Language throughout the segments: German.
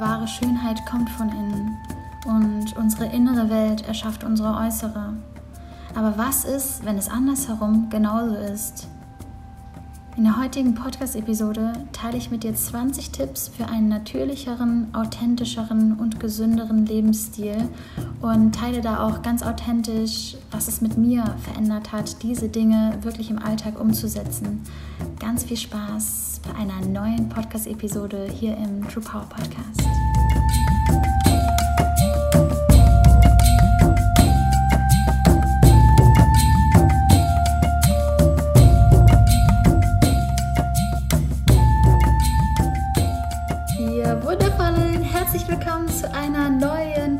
wahre Schönheit kommt von innen und unsere innere Welt erschafft unsere äußere. Aber was ist, wenn es andersherum genauso ist? In der heutigen Podcast-Episode teile ich mit dir 20 Tipps für einen natürlicheren, authentischeren und gesünderen Lebensstil und teile da auch ganz authentisch, was es mit mir verändert hat, diese Dinge wirklich im Alltag umzusetzen. Ganz viel Spaß bei einer neuen Podcast-Episode hier im True Power Podcast.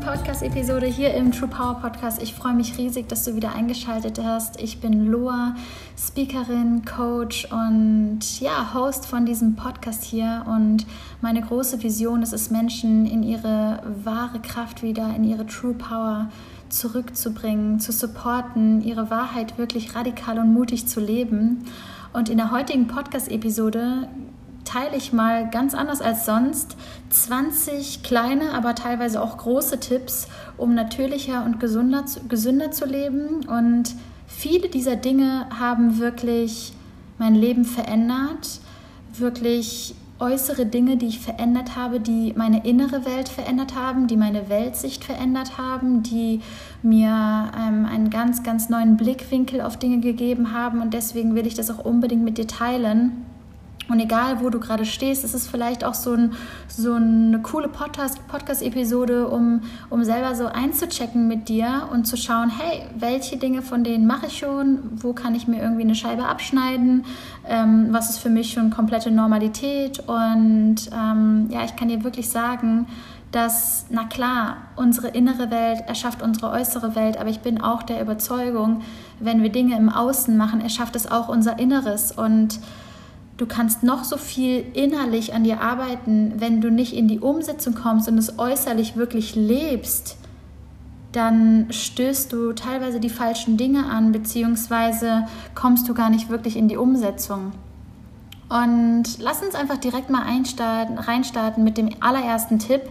Podcast-Episode hier im True Power Podcast. Ich freue mich riesig, dass du wieder eingeschaltet hast. Ich bin Loa, Speakerin, Coach und ja, Host von diesem Podcast hier. Und meine große Vision ist es, Menschen in ihre wahre Kraft wieder, in ihre True Power zurückzubringen, zu supporten, ihre Wahrheit wirklich radikal und mutig zu leben. Und in der heutigen Podcast-Episode teile ich mal ganz anders als sonst 20 kleine, aber teilweise auch große Tipps, um natürlicher und gesünder, gesünder zu leben. Und viele dieser Dinge haben wirklich mein Leben verändert, wirklich äußere Dinge, die ich verändert habe, die meine innere Welt verändert haben, die meine Weltsicht verändert haben, die mir ähm, einen ganz, ganz neuen Blickwinkel auf Dinge gegeben haben. Und deswegen will ich das auch unbedingt mit dir teilen und egal, wo du gerade stehst, ist es vielleicht auch so, ein, so eine coole Podcast-Episode, um, um selber so einzuchecken mit dir und zu schauen, hey, welche Dinge von denen mache ich schon, wo kann ich mir irgendwie eine Scheibe abschneiden, ähm, was ist für mich schon komplette Normalität. Und ähm, ja, ich kann dir wirklich sagen, dass, na klar, unsere innere Welt erschafft unsere äußere Welt, aber ich bin auch der Überzeugung, wenn wir Dinge im Außen machen, erschafft es auch unser Inneres. Und Du kannst noch so viel innerlich an dir arbeiten, wenn du nicht in die Umsetzung kommst und es äußerlich wirklich lebst, dann stößt du teilweise die falschen Dinge an, beziehungsweise kommst du gar nicht wirklich in die Umsetzung. Und lass uns einfach direkt mal einstarten, reinstarten mit dem allerersten Tipp.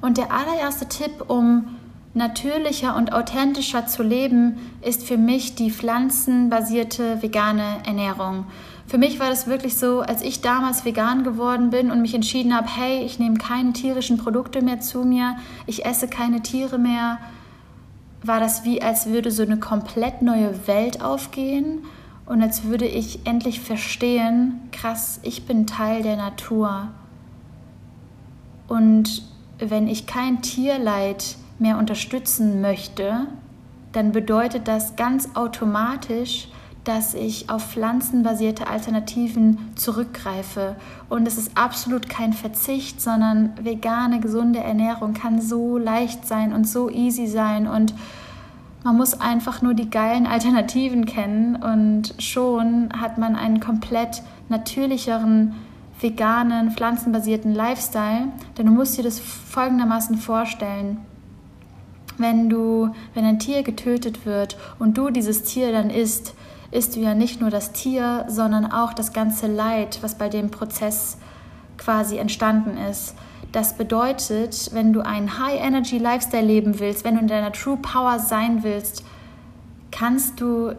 Und der allererste Tipp, um natürlicher und authentischer zu leben, ist für mich die pflanzenbasierte vegane Ernährung. Für mich war das wirklich so, als ich damals vegan geworden bin und mich entschieden habe, hey, ich nehme keine tierischen Produkte mehr zu mir, ich esse keine Tiere mehr, war das wie, als würde so eine komplett neue Welt aufgehen und als würde ich endlich verstehen, krass, ich bin Teil der Natur. Und wenn ich kein Tierleid mehr unterstützen möchte, dann bedeutet das ganz automatisch, dass ich auf pflanzenbasierte Alternativen zurückgreife. Und es ist absolut kein Verzicht, sondern vegane, gesunde Ernährung kann so leicht sein und so easy sein. Und man muss einfach nur die geilen Alternativen kennen und schon hat man einen komplett natürlicheren, veganen, pflanzenbasierten Lifestyle. Denn du musst dir das folgendermaßen vorstellen. Wenn du, wenn ein Tier getötet wird und du dieses Tier dann isst, isst du ja nicht nur das Tier, sondern auch das ganze Leid, was bei dem Prozess quasi entstanden ist. Das bedeutet, wenn du einen High-Energy-Lifestyle leben willst, wenn du in deiner True Power sein willst, kannst du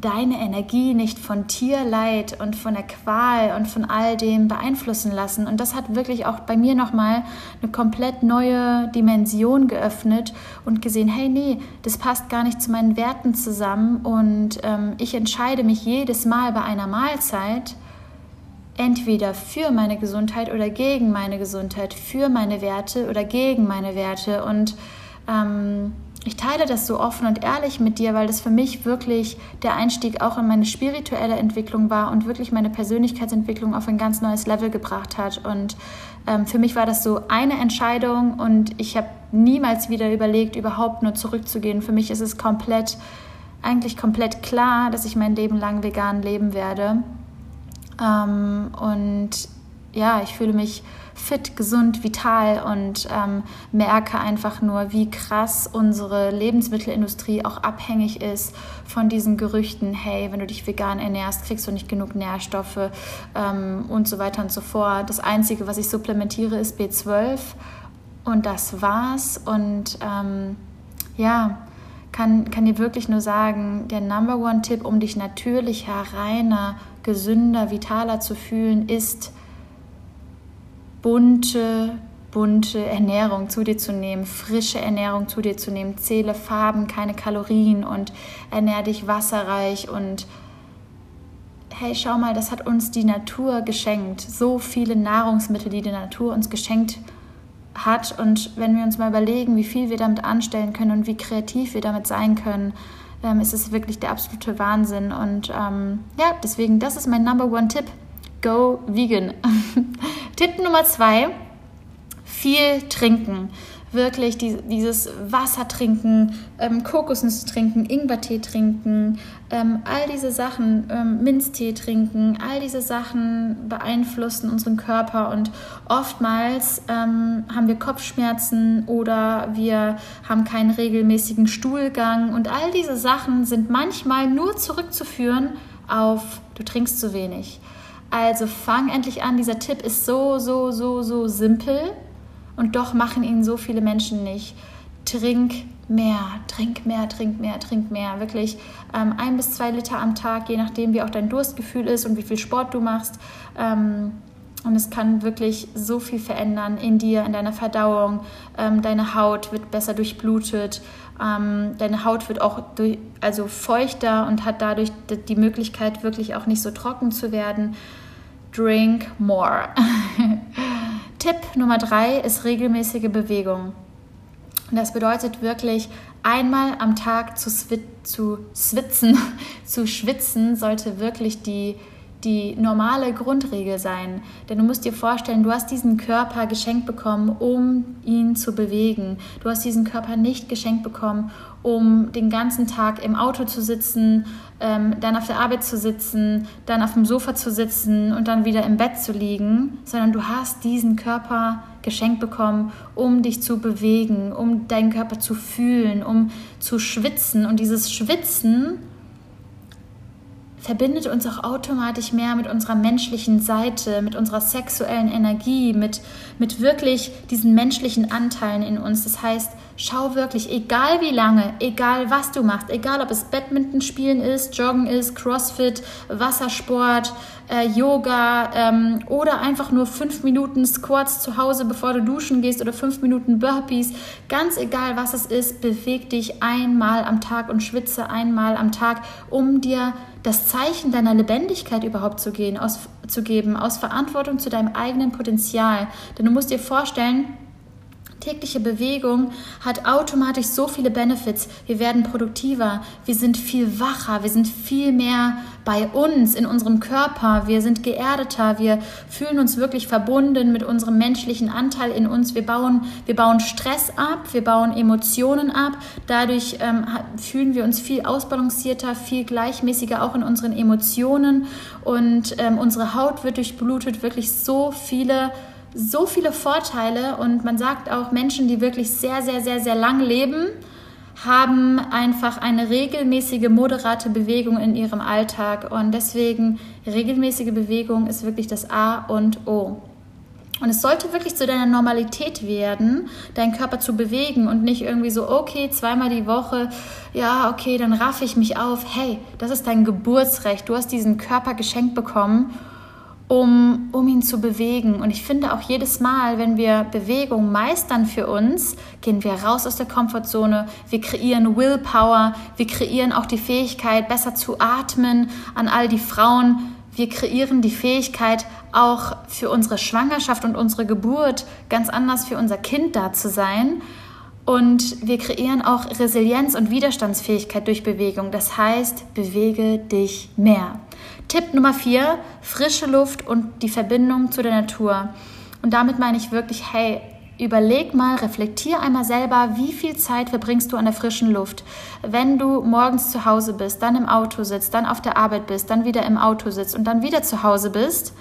deine Energie nicht von Tierleid und von der Qual und von all dem beeinflussen lassen. Und das hat wirklich auch bei mir nochmal eine komplett neue Dimension geöffnet und gesehen, hey, nee, das passt gar nicht zu meinen Werten zusammen. Und ähm, ich entscheide mich jedes Mal bei einer Mahlzeit, entweder für meine Gesundheit oder gegen meine Gesundheit, für meine Werte oder gegen meine Werte. Und ähm, ich teile das so offen und ehrlich mit dir, weil das für mich wirklich der Einstieg auch in meine spirituelle Entwicklung war und wirklich meine Persönlichkeitsentwicklung auf ein ganz neues Level gebracht hat. Und ähm, für mich war das so eine Entscheidung und ich habe niemals wieder überlegt, überhaupt nur zurückzugehen. Für mich ist es komplett, eigentlich komplett klar, dass ich mein Leben lang vegan leben werde. Ähm, und ja, ich fühle mich fit, gesund, vital und ähm, merke einfach nur, wie krass unsere Lebensmittelindustrie auch abhängig ist von diesen Gerüchten, hey, wenn du dich vegan ernährst, kriegst du nicht genug Nährstoffe ähm, und so weiter und so fort. Das Einzige, was ich supplementiere, ist B12 und das war's. Und ähm, ja, kann, kann dir wirklich nur sagen, der Number One-Tipp, um dich natürlicher, reiner, gesünder, vitaler zu fühlen, ist bunte, bunte Ernährung zu dir zu nehmen, frische Ernährung zu dir zu nehmen, zähle Farben, keine Kalorien und ernähr dich wasserreich und hey, schau mal, das hat uns die Natur geschenkt. So viele Nahrungsmittel, die die Natur uns geschenkt hat. Und wenn wir uns mal überlegen, wie viel wir damit anstellen können und wie kreativ wir damit sein können, ähm, ist es wirklich der absolute Wahnsinn. Und ähm, ja, deswegen, das ist mein Number One Tipp. Go vegan. Tipp Nummer zwei, viel trinken. Wirklich die, dieses Wasser trinken, ähm, Kokosnüsse trinken, Ingwertee trinken, ähm, all diese Sachen, ähm, Minztee trinken, all diese Sachen beeinflussen unseren Körper und oftmals ähm, haben wir Kopfschmerzen oder wir haben keinen regelmäßigen Stuhlgang und all diese Sachen sind manchmal nur zurückzuführen auf du trinkst zu wenig. Also fang endlich an. Dieser Tipp ist so, so, so, so simpel und doch machen ihn so viele Menschen nicht. Trink mehr, trink mehr, trink mehr, trink mehr. Wirklich ähm, ein bis zwei Liter am Tag, je nachdem, wie auch dein Durstgefühl ist und wie viel Sport du machst. Ähm, und es kann wirklich so viel verändern in dir, in deiner Verdauung. Ähm, deine Haut wird besser durchblutet. Ähm, deine Haut wird auch durch, also feuchter und hat dadurch die Möglichkeit, wirklich auch nicht so trocken zu werden drink more. Tipp Nummer drei ist regelmäßige Bewegung. Das bedeutet wirklich, einmal am Tag zu, zu schwitzen, zu schwitzen, sollte wirklich die die normale Grundregel sein. Denn du musst dir vorstellen, du hast diesen Körper geschenkt bekommen, um ihn zu bewegen. Du hast diesen Körper nicht geschenkt bekommen, um den ganzen Tag im Auto zu sitzen, ähm, dann auf der Arbeit zu sitzen, dann auf dem Sofa zu sitzen und dann wieder im Bett zu liegen, sondern du hast diesen Körper geschenkt bekommen, um dich zu bewegen, um deinen Körper zu fühlen, um zu schwitzen. Und dieses Schwitzen verbindet uns auch automatisch mehr mit unserer menschlichen Seite, mit unserer sexuellen Energie, mit, mit wirklich diesen menschlichen Anteilen in uns. Das heißt, schau wirklich, egal wie lange, egal was du machst, egal ob es Badminton spielen ist, Joggen ist, Crossfit, Wassersport, äh, Yoga ähm, oder einfach nur fünf Minuten Squats zu Hause, bevor du duschen gehst oder fünf Minuten Burpees, ganz egal was es ist, beweg dich einmal am Tag und schwitze einmal am Tag, um dir das Zeichen deiner Lebendigkeit überhaupt zu, gehen, aus, zu geben, aus Verantwortung zu deinem eigenen Potenzial. Denn du musst dir vorstellen, Tägliche Bewegung hat automatisch so viele Benefits. Wir werden produktiver, wir sind viel wacher, wir sind viel mehr bei uns, in unserem Körper, wir sind geerdeter, wir fühlen uns wirklich verbunden mit unserem menschlichen Anteil in uns. Wir bauen, wir bauen Stress ab, wir bauen Emotionen ab. Dadurch ähm, fühlen wir uns viel ausbalancierter, viel gleichmäßiger auch in unseren Emotionen und ähm, unsere Haut wird durchblutet. Wirklich so viele so viele Vorteile und man sagt auch, Menschen, die wirklich sehr, sehr, sehr, sehr lang leben, haben einfach eine regelmäßige, moderate Bewegung in ihrem Alltag und deswegen regelmäßige Bewegung ist wirklich das A und O. Und es sollte wirklich zu deiner Normalität werden, deinen Körper zu bewegen und nicht irgendwie so, okay, zweimal die Woche, ja, okay, dann raff ich mich auf. Hey, das ist dein Geburtsrecht. Du hast diesen Körper geschenkt bekommen um, um ihn zu bewegen. Und ich finde auch jedes Mal, wenn wir Bewegung meistern für uns, gehen wir raus aus der Komfortzone, wir kreieren Willpower, wir kreieren auch die Fähigkeit, besser zu atmen an all die Frauen. Wir kreieren die Fähigkeit, auch für unsere Schwangerschaft und unsere Geburt ganz anders für unser Kind da zu sein. Und wir kreieren auch Resilienz und Widerstandsfähigkeit durch Bewegung. Das heißt, bewege dich mehr. Tipp Nummer vier, frische Luft und die Verbindung zu der Natur. Und damit meine ich wirklich, hey, überleg mal, reflektier einmal selber, wie viel Zeit verbringst du an der frischen Luft. Wenn du morgens zu Hause bist, dann im Auto sitzt, dann auf der Arbeit bist, dann wieder im Auto sitzt und dann wieder zu Hause bist,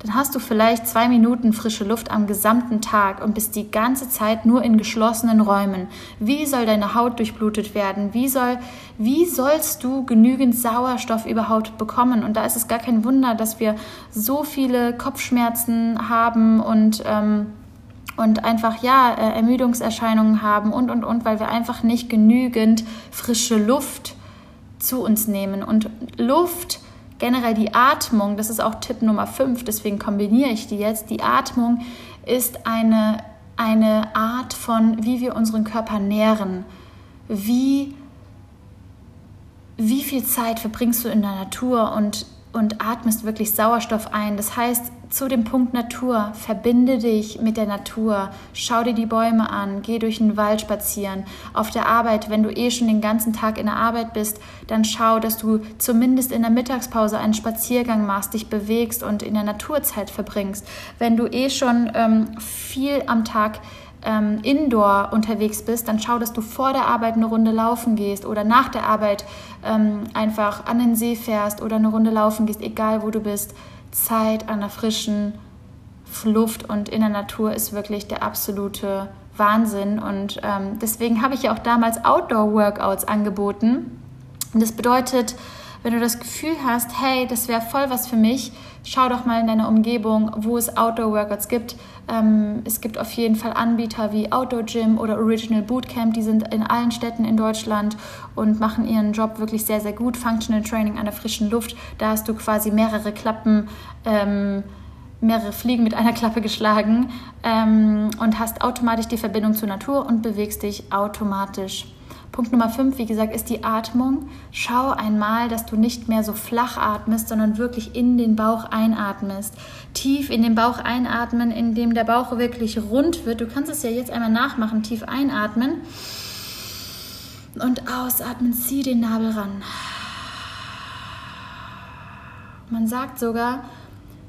dann hast du vielleicht zwei Minuten frische Luft am gesamten Tag und bist die ganze Zeit nur in geschlossenen Räumen. Wie soll deine Haut durchblutet werden? Wie, soll, wie sollst du genügend Sauerstoff überhaupt bekommen? Und da ist es gar kein Wunder, dass wir so viele Kopfschmerzen haben und, ähm, und einfach ja äh, Ermüdungserscheinungen haben und und und, weil wir einfach nicht genügend frische Luft zu uns nehmen. Und Luft generell die Atmung, das ist auch Tipp Nummer 5, deswegen kombiniere ich die jetzt. Die Atmung ist eine, eine Art von, wie wir unseren Körper nähren. Wie, wie viel Zeit verbringst du in der Natur und und atmest wirklich Sauerstoff ein. Das heißt, zu dem Punkt Natur, verbinde dich mit der Natur, schau dir die Bäume an, geh durch den Wald spazieren. Auf der Arbeit, wenn du eh schon den ganzen Tag in der Arbeit bist, dann schau, dass du zumindest in der Mittagspause einen Spaziergang machst, dich bewegst und in der Naturzeit verbringst. Wenn du eh schon ähm, viel am Tag ähm, indoor unterwegs bist, dann schau, dass du vor der Arbeit eine Runde laufen gehst oder nach der Arbeit ähm, einfach an den See fährst oder eine Runde laufen gehst, egal wo du bist. Zeit an der frischen Luft und in der Natur ist wirklich der absolute Wahnsinn. Und ähm, deswegen habe ich ja auch damals Outdoor-Workouts angeboten. Und das bedeutet, wenn du das Gefühl hast, hey, das wäre voll was für mich, schau doch mal in deiner Umgebung, wo es Outdoor-Workouts gibt. Ähm, es gibt auf jeden Fall Anbieter wie Outdoor Gym oder Original Bootcamp, die sind in allen Städten in Deutschland und machen ihren Job wirklich sehr, sehr gut. Functional Training an der frischen Luft, da hast du quasi mehrere Klappen. Ähm, mehrere Fliegen mit einer Klappe geschlagen ähm, und hast automatisch die Verbindung zur Natur und bewegst dich automatisch. Punkt Nummer 5, wie gesagt, ist die Atmung. Schau einmal, dass du nicht mehr so flach atmest, sondern wirklich in den Bauch einatmest. Tief in den Bauch einatmen, indem der Bauch wirklich rund wird. Du kannst es ja jetzt einmal nachmachen. Tief einatmen und ausatmen. Zieh den Nabel ran. Man sagt sogar,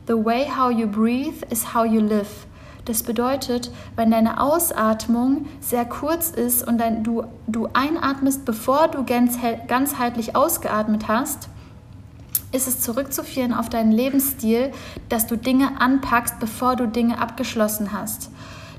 the way how you breathe is how you live. Das bedeutet, wenn deine Ausatmung sehr kurz ist und dann du, du einatmest, bevor du ganzheitlich ausgeatmet hast, ist es zurückzuführen auf deinen Lebensstil, dass du Dinge anpackst, bevor du Dinge abgeschlossen hast.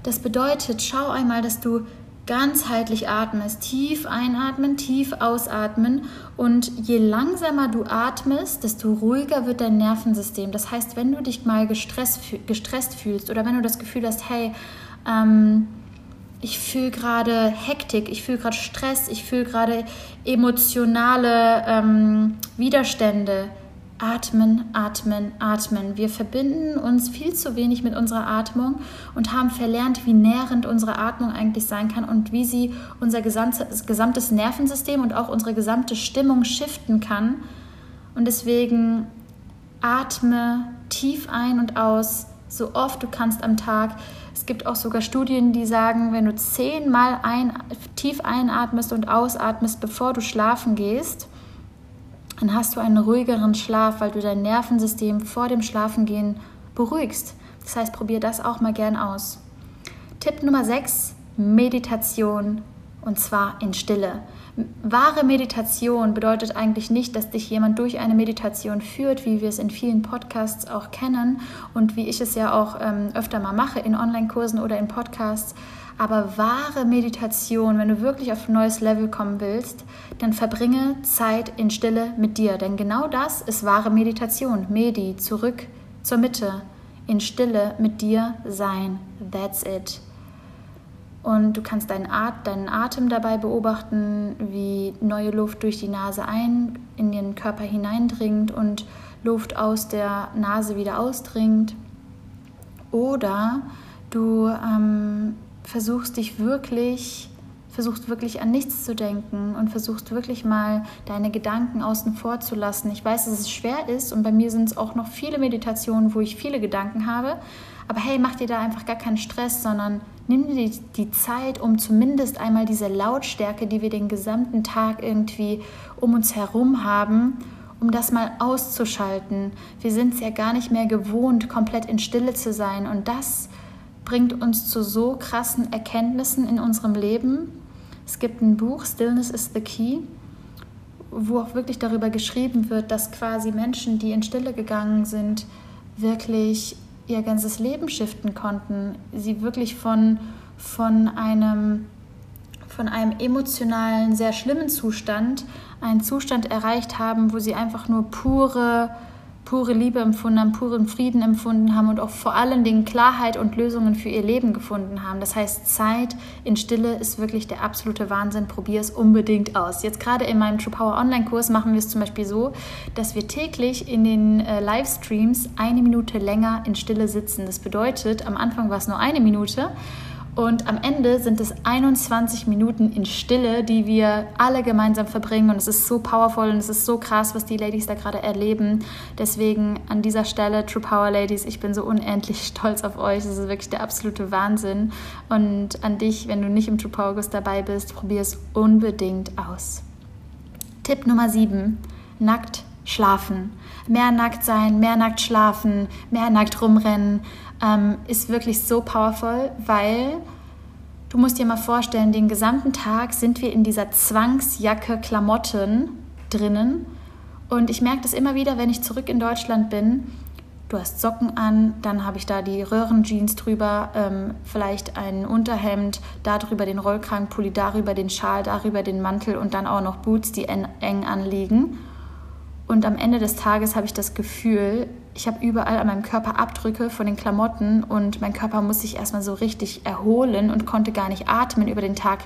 Das bedeutet, schau einmal, dass du ganzheitlich atmest. Tief einatmen, tief ausatmen. Und je langsamer du atmest, desto ruhiger wird dein Nervensystem. Das heißt, wenn du dich mal gestresst, gestresst fühlst oder wenn du das Gefühl hast, hey, ähm, ich fühle gerade Hektik, ich fühle gerade Stress, ich fühle gerade emotionale ähm, Widerstände, Atmen, atmen, atmen. Wir verbinden uns viel zu wenig mit unserer Atmung und haben verlernt, wie nährend unsere Atmung eigentlich sein kann und wie sie unser gesamtes, Nervensystem und auch unsere gesamte Stimmung shiften kann. Und deswegen atme tief ein und aus, so oft du kannst am Tag. Es gibt auch sogar Studien, die sagen, wenn du zehnmal ein, tief einatmest und ausatmest, bevor du schlafen gehst, dann hast du einen ruhigeren Schlaf, weil du dein Nervensystem vor dem Schlafengehen beruhigst. Das heißt, probier das auch mal gern aus. Tipp Nummer 6, Meditation und zwar in Stille. Wahre Meditation bedeutet eigentlich nicht, dass dich jemand durch eine Meditation führt, wie wir es in vielen Podcasts auch kennen und wie ich es ja auch ähm, öfter mal mache in Online-Kursen oder in Podcasts, aber wahre Meditation, wenn du wirklich auf ein neues Level kommen willst, dann verbringe Zeit in Stille mit dir. Denn genau das ist wahre Meditation. Medi, zurück zur Mitte, in Stille mit dir sein. That's it. Und du kannst deinen, At deinen Atem dabei beobachten, wie neue Luft durch die Nase ein in den Körper hineindringt und Luft aus der Nase wieder ausdringt. Oder du ähm, versuchst dich wirklich, versuchst wirklich an nichts zu denken und versuchst wirklich mal deine Gedanken außen vor zu lassen. Ich weiß, dass es schwer ist und bei mir sind es auch noch viele Meditationen, wo ich viele Gedanken habe. Aber hey, mach dir da einfach gar keinen Stress, sondern nimm dir die, die Zeit, um zumindest einmal diese Lautstärke, die wir den gesamten Tag irgendwie um uns herum haben, um das mal auszuschalten. Wir sind es ja gar nicht mehr gewohnt, komplett in Stille zu sein. Und das bringt uns zu so krassen Erkenntnissen in unserem Leben. Es gibt ein Buch, Stillness is the Key, wo auch wirklich darüber geschrieben wird, dass quasi Menschen, die in Stille gegangen sind, wirklich ihr ganzes Leben shiften konnten. Sie wirklich von, von einem von einem emotionalen, sehr schlimmen Zustand einen Zustand erreicht haben, wo sie einfach nur pure pure Liebe empfunden haben, puren Frieden empfunden haben und auch vor allen Dingen Klarheit und Lösungen für ihr Leben gefunden haben. Das heißt, Zeit in Stille ist wirklich der absolute Wahnsinn. Probier es unbedingt aus. Jetzt gerade in meinem True Power Online-Kurs machen wir es zum Beispiel so, dass wir täglich in den äh, Livestreams eine Minute länger in Stille sitzen. Das bedeutet, am Anfang war es nur eine Minute und am Ende sind es 21 Minuten in Stille, die wir alle gemeinsam verbringen. Und es ist so powerful und es ist so krass, was die Ladies da gerade erleben. Deswegen an dieser Stelle, True Power Ladies, ich bin so unendlich stolz auf euch. Das ist wirklich der absolute Wahnsinn. Und an dich, wenn du nicht im True Power Kurs dabei bist, probier es unbedingt aus. Tipp Nummer 7. Nackt schlafen. Mehr nackt sein, mehr nackt schlafen, mehr nackt rumrennen ähm, ist wirklich so powerful, weil du musst dir mal vorstellen, den gesamten Tag sind wir in dieser Zwangsjacke Klamotten drinnen. Und ich merke das immer wieder, wenn ich zurück in Deutschland bin. Du hast Socken an, dann habe ich da die Röhrenjeans drüber, ähm, vielleicht ein Unterhemd, darüber den Rollkragenpulli, darüber den Schal, darüber den Mantel und dann auch noch Boots, die eng anliegen. Und am Ende des Tages habe ich das Gefühl, ich habe überall an meinem Körper Abdrücke von den Klamotten und mein Körper muss sich erstmal so richtig erholen und konnte gar nicht atmen über den Tag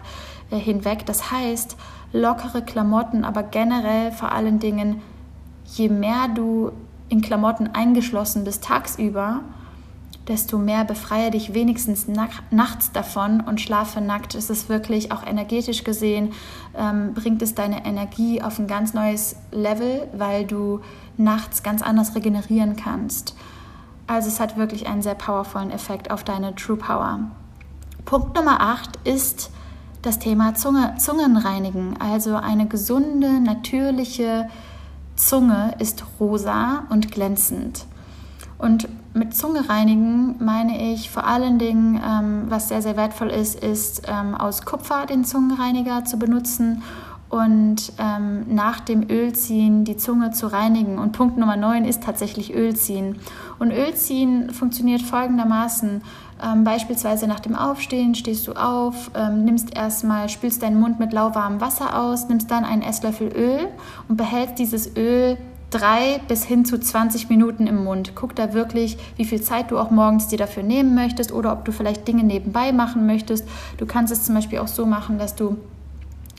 äh, hinweg. Das heißt, lockere Klamotten, aber generell vor allen Dingen, je mehr du in Klamotten eingeschlossen bist tagsüber, desto mehr befreie dich wenigstens nachts davon und schlafe nackt. Es ist wirklich auch energetisch gesehen, ähm, bringt es deine Energie auf ein ganz neues Level, weil du nachts ganz anders regenerieren kannst. Also es hat wirklich einen sehr powervollen Effekt auf deine True Power. Punkt Nummer 8 ist das Thema Zunge, Zungenreinigen. Also eine gesunde, natürliche Zunge ist rosa und glänzend. Und mit Zunge reinigen meine ich vor allen Dingen, ähm, was sehr, sehr wertvoll ist, ist ähm, aus Kupfer den Zungenreiniger zu benutzen und ähm, nach dem Ölziehen die Zunge zu reinigen. Und Punkt Nummer 9 ist tatsächlich Ölziehen. Und Ölziehen funktioniert folgendermaßen. Ähm, beispielsweise nach dem Aufstehen stehst du auf, ähm, nimmst erstmal, spülst deinen Mund mit lauwarmem Wasser aus, nimmst dann einen Esslöffel Öl und behältst dieses Öl drei bis hin zu 20 Minuten im Mund. Guck da wirklich, wie viel Zeit du auch morgens dir dafür nehmen möchtest oder ob du vielleicht Dinge nebenbei machen möchtest. Du kannst es zum Beispiel auch so machen, dass du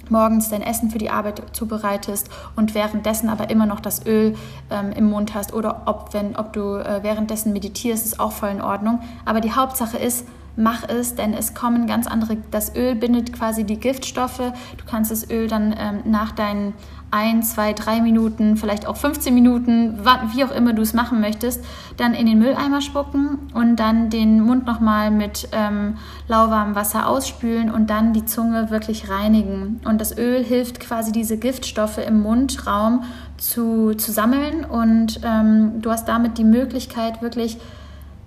morgens dein Essen für die Arbeit zubereitest und währenddessen aber immer noch das Öl ähm, im Mund hast oder ob, wenn, ob du äh, währenddessen meditierst, ist auch voll in Ordnung. Aber die Hauptsache ist, mach es, denn es kommen ganz andere, das Öl bindet quasi die Giftstoffe. Du kannst das Öl dann ähm, nach deinen ein, zwei, drei Minuten, vielleicht auch 15 Minuten, wie auch immer du es machen möchtest, dann in den Mülleimer spucken und dann den Mund nochmal mit ähm, lauwarmem Wasser ausspülen und dann die Zunge wirklich reinigen. Und das Öl hilft quasi diese Giftstoffe im Mundraum zu, zu sammeln und ähm, du hast damit die Möglichkeit wirklich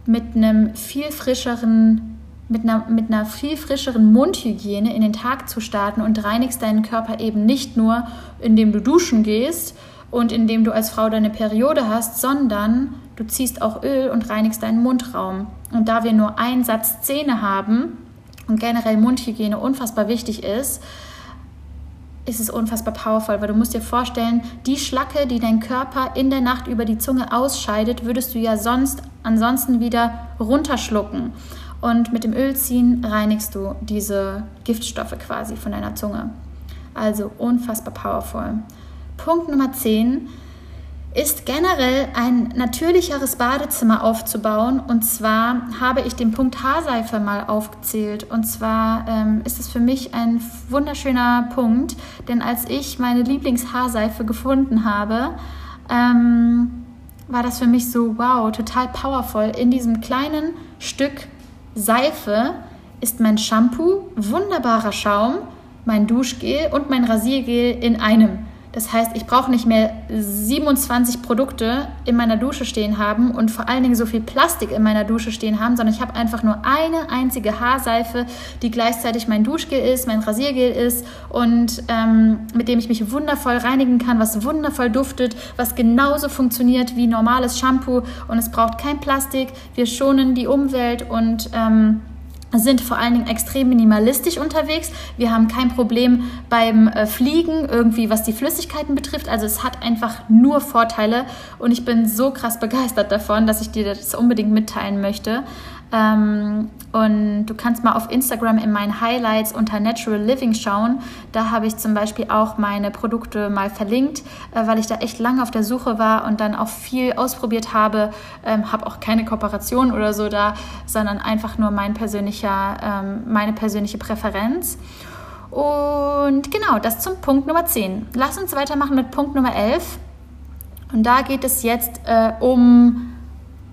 mit einem viel frischeren mit einer, mit einer viel frischeren Mundhygiene in den Tag zu starten und reinigst deinen Körper eben nicht nur, indem du duschen gehst und indem du als Frau deine Periode hast, sondern du ziehst auch Öl und reinigst deinen Mundraum. Und da wir nur einen Satz Zähne haben und generell Mundhygiene unfassbar wichtig ist, ist es unfassbar powerful, weil du musst dir vorstellen, die Schlacke, die dein Körper in der Nacht über die Zunge ausscheidet, würdest du ja sonst ansonsten wieder runterschlucken. Und mit dem Ölziehen reinigst du diese Giftstoffe quasi von deiner Zunge. Also unfassbar powerful. Punkt Nummer 10 ist generell ein natürlicheres Badezimmer aufzubauen. Und zwar habe ich den Punkt Haarseife mal aufgezählt. Und zwar ähm, ist es für mich ein wunderschöner Punkt, denn als ich meine Lieblingshaarseife gefunden habe, ähm, war das für mich so, wow, total powerful in diesem kleinen Stück Seife ist mein Shampoo, wunderbarer Schaum, mein Duschgel und mein Rasiergel in einem. Das heißt, ich brauche nicht mehr 27 Produkte in meiner Dusche stehen haben und vor allen Dingen so viel Plastik in meiner Dusche stehen haben, sondern ich habe einfach nur eine einzige Haarseife, die gleichzeitig mein Duschgel ist, mein Rasiergel ist und ähm, mit dem ich mich wundervoll reinigen kann, was wundervoll duftet, was genauso funktioniert wie normales Shampoo und es braucht kein Plastik. Wir schonen die Umwelt und ähm, sind vor allen Dingen extrem minimalistisch unterwegs. Wir haben kein Problem beim äh, Fliegen, irgendwie was die Flüssigkeiten betrifft. Also es hat einfach nur Vorteile und ich bin so krass begeistert davon, dass ich dir das unbedingt mitteilen möchte. Ähm, und du kannst mal auf Instagram in meinen Highlights unter Natural Living schauen. Da habe ich zum Beispiel auch meine Produkte mal verlinkt, äh, weil ich da echt lange auf der Suche war und dann auch viel ausprobiert habe. Ähm, habe auch keine Kooperation oder so da, sondern einfach nur mein persönlicher, ähm, meine persönliche Präferenz. Und genau, das zum Punkt Nummer 10. Lass uns weitermachen mit Punkt Nummer 11. Und da geht es jetzt äh, um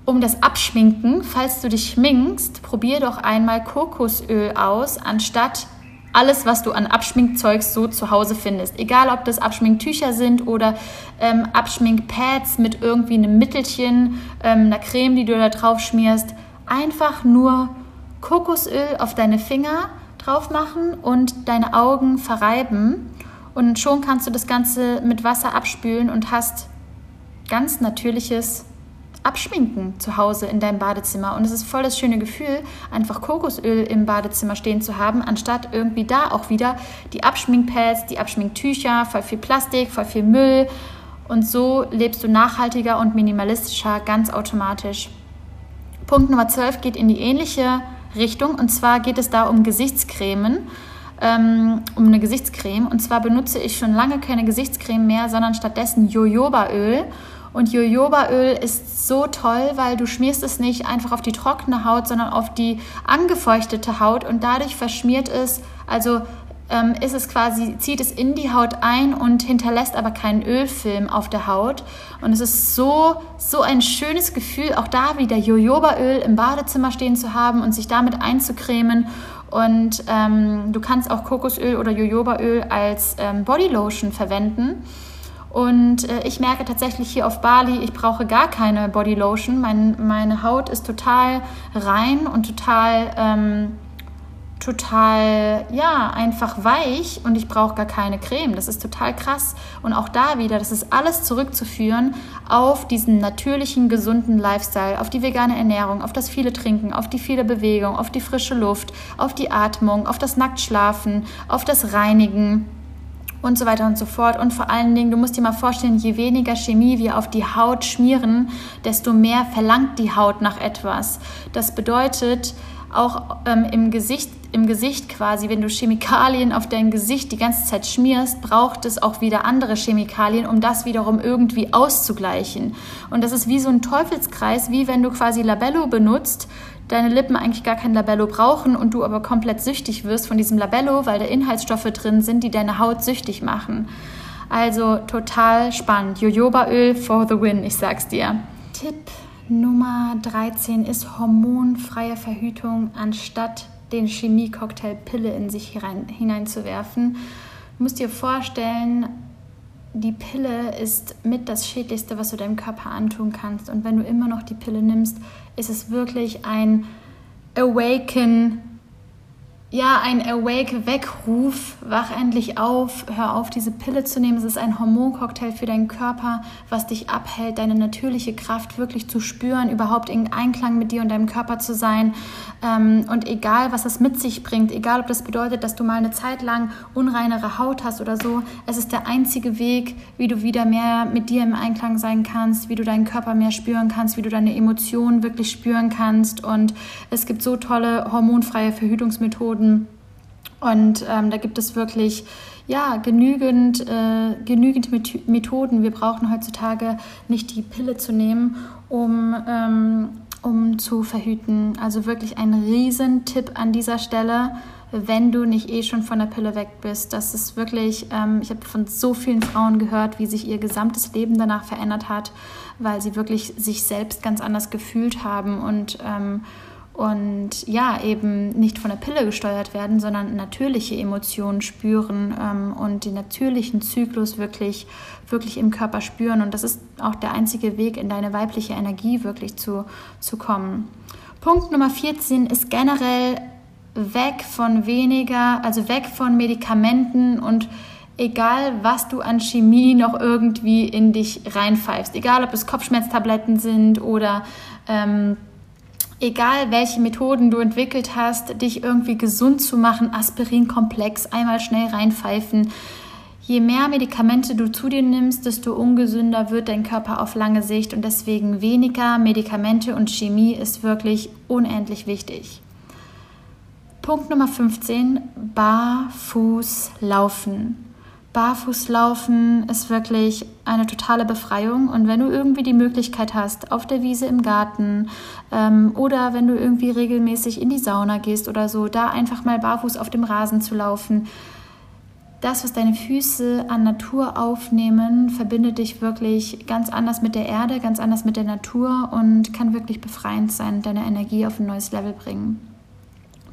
um das Abschminken, falls du dich schminkst, probier doch einmal Kokosöl aus, anstatt alles, was du an Abschminkzeug so zu Hause findest. Egal, ob das Abschminktücher sind oder ähm, Abschminkpads mit irgendwie einem Mittelchen, ähm, einer Creme, die du da drauf schmierst. Einfach nur Kokosöl auf deine Finger drauf machen und deine Augen verreiben. Und schon kannst du das Ganze mit Wasser abspülen und hast ganz natürliches abschminken zu Hause in deinem Badezimmer. Und es ist voll das schöne Gefühl, einfach Kokosöl im Badezimmer stehen zu haben, anstatt irgendwie da auch wieder die Abschminkpads, die Abschminktücher, voll viel Plastik, voll viel Müll. Und so lebst du nachhaltiger und minimalistischer ganz automatisch. Punkt Nummer 12 geht in die ähnliche Richtung. Und zwar geht es da um Gesichtscremen ähm, um eine Gesichtscreme. Und zwar benutze ich schon lange keine Gesichtscreme mehr, sondern stattdessen Jojobaöl. Und Jojobaöl ist so toll, weil du schmierst es nicht einfach auf die trockene Haut, sondern auf die angefeuchtete Haut und dadurch verschmiert es, also ähm, ist es quasi, zieht es in die Haut ein und hinterlässt aber keinen Ölfilm auf der Haut. Und es ist so, so ein schönes Gefühl, auch da wieder Jojobaöl im Badezimmer stehen zu haben und sich damit einzucremen. Und ähm, du kannst auch Kokosöl oder Jojobaöl als ähm, Bodylotion verwenden. Und äh, ich merke tatsächlich hier auf Bali, ich brauche gar keine Bodylotion. Mein, meine Haut ist total rein und total, ähm, total, ja, einfach weich und ich brauche gar keine Creme. Das ist total krass. Und auch da wieder, das ist alles zurückzuführen auf diesen natürlichen, gesunden Lifestyle, auf die vegane Ernährung, auf das viele Trinken, auf die viele Bewegung, auf die frische Luft, auf die Atmung, auf das Nacktschlafen, auf das Reinigen und so weiter und so fort. Und vor allen Dingen, du musst dir mal vorstellen, je weniger Chemie wir auf die Haut schmieren, desto mehr verlangt die Haut nach etwas. Das bedeutet, auch ähm, im Gesicht im Gesicht quasi, wenn du Chemikalien auf dein Gesicht die ganze Zeit schmierst, braucht es auch wieder andere Chemikalien, um das wiederum irgendwie auszugleichen. Und das ist wie so ein Teufelskreis, wie wenn du quasi Labello benutzt, deine Lippen eigentlich gar kein Labello brauchen und du aber komplett süchtig wirst von diesem Labello, weil da Inhaltsstoffe drin sind, die deine Haut süchtig machen. Also total spannend. Jojobaöl for the win, ich sag's dir. Tipp Nummer 13 ist hormonfreie Verhütung anstatt den Chemie-Cocktail Pille in sich hinein, hineinzuwerfen. Du musst dir vorstellen, die Pille ist mit das Schädlichste, was du deinem Körper antun kannst. Und wenn du immer noch die Pille nimmst, ist es wirklich ein Awaken ja, ein Awake-Weckruf, wach endlich auf, hör auf, diese Pille zu nehmen. Es ist ein Hormoncocktail für deinen Körper, was dich abhält, deine natürliche Kraft wirklich zu spüren, überhaupt in Einklang mit dir und deinem Körper zu sein. Ähm, und egal, was das mit sich bringt, egal, ob das bedeutet, dass du mal eine Zeit lang unreinere Haut hast oder so, es ist der einzige Weg, wie du wieder mehr mit dir im Einklang sein kannst, wie du deinen Körper mehr spüren kannst, wie du deine Emotionen wirklich spüren kannst. Und es gibt so tolle hormonfreie Verhütungsmethoden Methoden. Und ähm, da gibt es wirklich ja, genügend, äh, genügend Methoden. Wir brauchen heutzutage nicht die Pille zu nehmen, um, ähm, um zu verhüten. Also wirklich ein Riesentipp an dieser Stelle, wenn du nicht eh schon von der Pille weg bist. Das ist wirklich, ähm, ich habe von so vielen Frauen gehört, wie sich ihr gesamtes Leben danach verändert hat, weil sie wirklich sich selbst ganz anders gefühlt haben und ähm, und ja, eben nicht von der Pille gesteuert werden, sondern natürliche Emotionen spüren ähm, und den natürlichen Zyklus wirklich, wirklich im Körper spüren. Und das ist auch der einzige Weg, in deine weibliche Energie wirklich zu, zu kommen. Punkt Nummer 14 ist generell weg von weniger, also weg von Medikamenten und egal was du an Chemie noch irgendwie in dich reinpfeifst, egal ob es Kopfschmerztabletten sind oder ähm, egal welche Methoden du entwickelt hast, dich irgendwie gesund zu machen, Aspirinkomplex, einmal schnell reinpfeifen. Je mehr Medikamente du zu dir nimmst, desto ungesünder wird dein Körper auf lange Sicht und deswegen weniger Medikamente und Chemie ist wirklich unendlich wichtig. Punkt Nummer 15, barfuß laufen. Barfußlaufen ist wirklich eine totale Befreiung. Und wenn du irgendwie die Möglichkeit hast, auf der Wiese im Garten ähm, oder wenn du irgendwie regelmäßig in die Sauna gehst oder so, da einfach mal barfuß auf dem Rasen zu laufen, das, was deine Füße an Natur aufnehmen, verbindet dich wirklich ganz anders mit der Erde, ganz anders mit der Natur und kann wirklich befreiend sein und deine Energie auf ein neues Level bringen.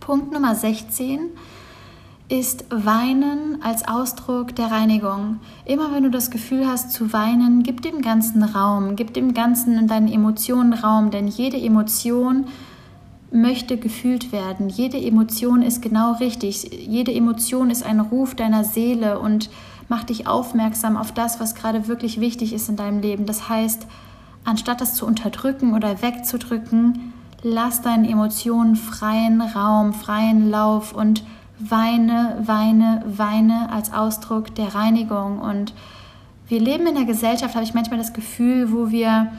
Punkt Nummer 16 ist Weinen als Ausdruck der Reinigung. Immer wenn du das Gefühl hast zu weinen, gib dem Ganzen Raum, gib dem Ganzen in deinen Emotionen Raum, denn jede Emotion möchte gefühlt werden. Jede Emotion ist genau richtig. Jede Emotion ist ein Ruf deiner Seele und macht dich aufmerksam auf das, was gerade wirklich wichtig ist in deinem Leben. Das heißt, anstatt das zu unterdrücken oder wegzudrücken, lass deinen Emotionen freien Raum, freien Lauf und weine, weine, weine als Ausdruck der Reinigung. Und wir leben in der Gesellschaft, habe ich manchmal das Gefühl, wo wir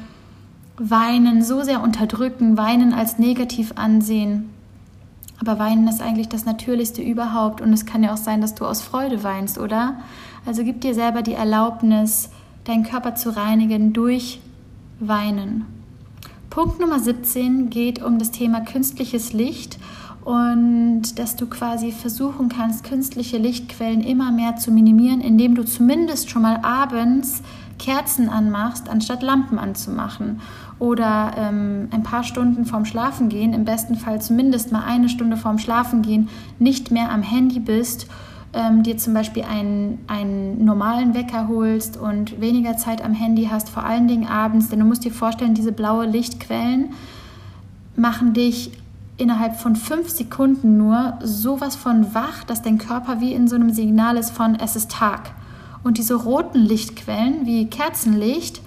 Weinen so sehr unterdrücken, Weinen als negativ ansehen. Aber Weinen ist eigentlich das Natürlichste überhaupt und es kann ja auch sein, dass du aus Freude weinst, oder? Also gib dir selber die Erlaubnis, deinen Körper zu reinigen durch Weinen. Punkt Nummer 17 geht um das Thema künstliches Licht und dass du quasi versuchen kannst, künstliche Lichtquellen immer mehr zu minimieren, indem du zumindest schon mal abends Kerzen anmachst, anstatt Lampen anzumachen. Oder ähm, ein paar Stunden vorm Schlafengehen, im besten Fall zumindest mal eine Stunde vorm Schlafengehen, nicht mehr am Handy bist, ähm, dir zum Beispiel einen, einen normalen Wecker holst und weniger Zeit am Handy hast, vor allen Dingen abends. Denn du musst dir vorstellen, diese blaue Lichtquellen machen dich innerhalb von fünf Sekunden nur sowas von wach, dass dein Körper wie in so einem Signal ist von es ist Tag. Und diese roten Lichtquellen wie Kerzenlicht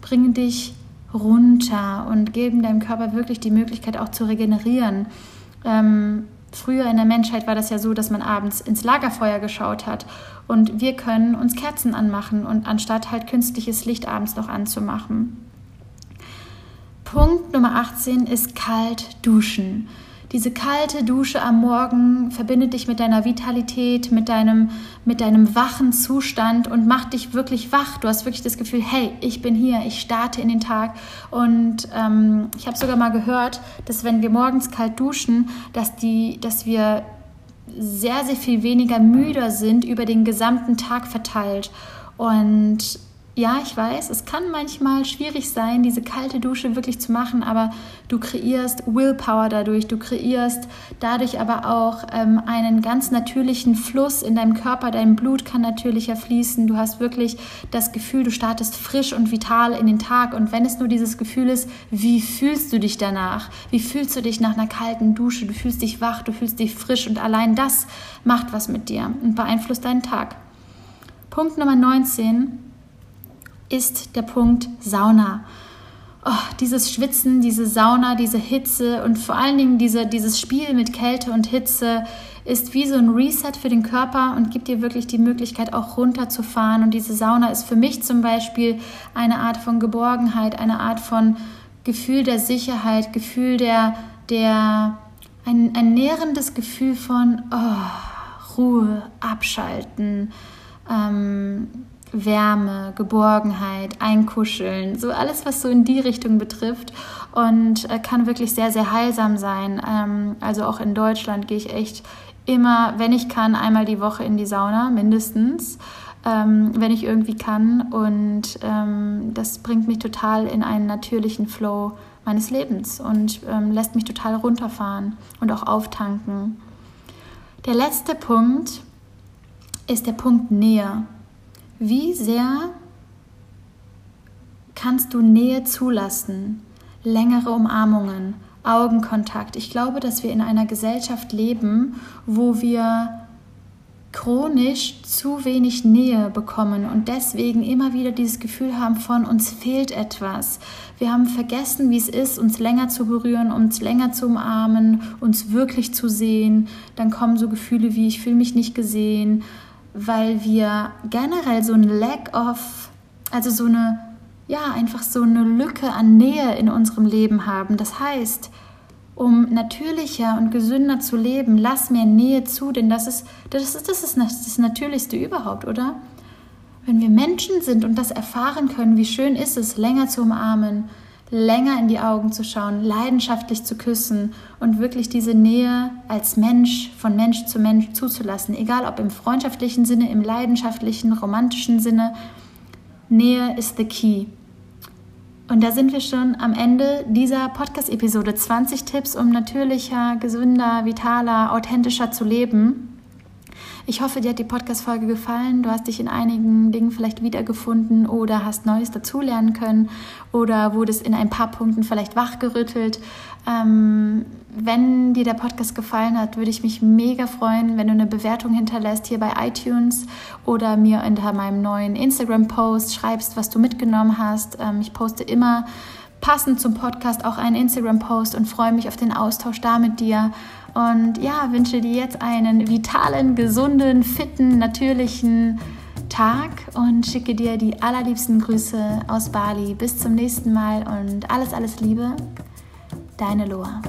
bringen dich runter und geben deinem Körper wirklich die Möglichkeit auch zu regenerieren. Ähm, früher in der Menschheit war das ja so, dass man abends ins Lagerfeuer geschaut hat und wir können uns Kerzen anmachen und anstatt halt künstliches Licht abends noch anzumachen. Punkt Nummer 18 ist kalt duschen. Diese kalte Dusche am Morgen verbindet dich mit deiner Vitalität, mit deinem, mit deinem wachen Zustand und macht dich wirklich wach. Du hast wirklich das Gefühl, hey, ich bin hier, ich starte in den Tag. Und ähm, ich habe sogar mal gehört, dass wenn wir morgens kalt duschen, dass, die, dass wir sehr, sehr viel weniger müder sind über den gesamten Tag verteilt. Und ja, ich weiß, es kann manchmal schwierig sein, diese kalte Dusche wirklich zu machen, aber du kreierst Willpower dadurch, du kreierst dadurch aber auch ähm, einen ganz natürlichen Fluss in deinem Körper, dein Blut kann natürlicher fließen, du hast wirklich das Gefühl, du startest frisch und vital in den Tag und wenn es nur dieses Gefühl ist, wie fühlst du dich danach? Wie fühlst du dich nach einer kalten Dusche? Du fühlst dich wach, du fühlst dich frisch und allein das macht was mit dir und beeinflusst deinen Tag. Punkt Nummer 19 ist der Punkt Sauna. Oh, dieses Schwitzen, diese Sauna, diese Hitze und vor allen Dingen diese, dieses Spiel mit Kälte und Hitze ist wie so ein Reset für den Körper und gibt dir wirklich die Möglichkeit, auch runterzufahren. Und diese Sauna ist für mich zum Beispiel eine Art von Geborgenheit, eine Art von Gefühl der Sicherheit, Gefühl der, der ein, ein nährendes Gefühl von oh, Ruhe, Abschalten. Ähm, Wärme, Geborgenheit, Einkuscheln, so alles, was so in die Richtung betrifft und äh, kann wirklich sehr, sehr heilsam sein. Ähm, also auch in Deutschland gehe ich echt immer, wenn ich kann, einmal die Woche in die Sauna, mindestens, ähm, wenn ich irgendwie kann und ähm, das bringt mich total in einen natürlichen Flow meines Lebens und lässt mich total runterfahren und auch auftanken. Der letzte Punkt ist der Punkt Nähe. Wie sehr kannst du Nähe zulassen? Längere Umarmungen, Augenkontakt. Ich glaube, dass wir in einer Gesellschaft leben, wo wir chronisch zu wenig Nähe bekommen und deswegen immer wieder dieses Gefühl haben von uns fehlt etwas. Wir haben vergessen, wie es ist, uns länger zu berühren, uns länger zu umarmen, uns wirklich zu sehen. Dann kommen so Gefühle wie ich fühle mich nicht gesehen, weil wir generell so ein Lack of, also so eine, ja, einfach so eine Lücke an Nähe in unserem Leben haben. Das heißt, um natürlicher und gesünder zu leben, lass mehr Nähe zu, denn das ist das, ist, das, ist das Natürlichste überhaupt, oder? Wenn wir Menschen sind und das erfahren können, wie schön ist es, länger zu umarmen, länger in die Augen zu schauen, leidenschaftlich zu küssen und wirklich diese Nähe als Mensch von Mensch zu Mensch zuzulassen, egal ob im freundschaftlichen Sinne, im leidenschaftlichen, romantischen Sinne. Nähe ist the key. Und da sind wir schon am Ende dieser Podcast-Episode. 20 Tipps, um natürlicher, gesünder, vitaler, authentischer zu leben. Ich hoffe, dir hat die Podcast-Folge gefallen. Du hast dich in einigen Dingen vielleicht wiedergefunden oder hast Neues dazulernen können oder wurdest in ein paar Punkten vielleicht wachgerüttelt. Ähm, wenn dir der Podcast gefallen hat, würde ich mich mega freuen, wenn du eine Bewertung hinterlässt hier bei iTunes oder mir unter meinem neuen Instagram-Post schreibst, was du mitgenommen hast. Ähm, ich poste immer passend zum Podcast auch einen Instagram-Post und freue mich auf den Austausch da mit dir. Und ja, wünsche dir jetzt einen vitalen, gesunden, fitten, natürlichen Tag und schicke dir die allerliebsten Grüße aus Bali. Bis zum nächsten Mal und alles, alles Liebe. Deine Loa.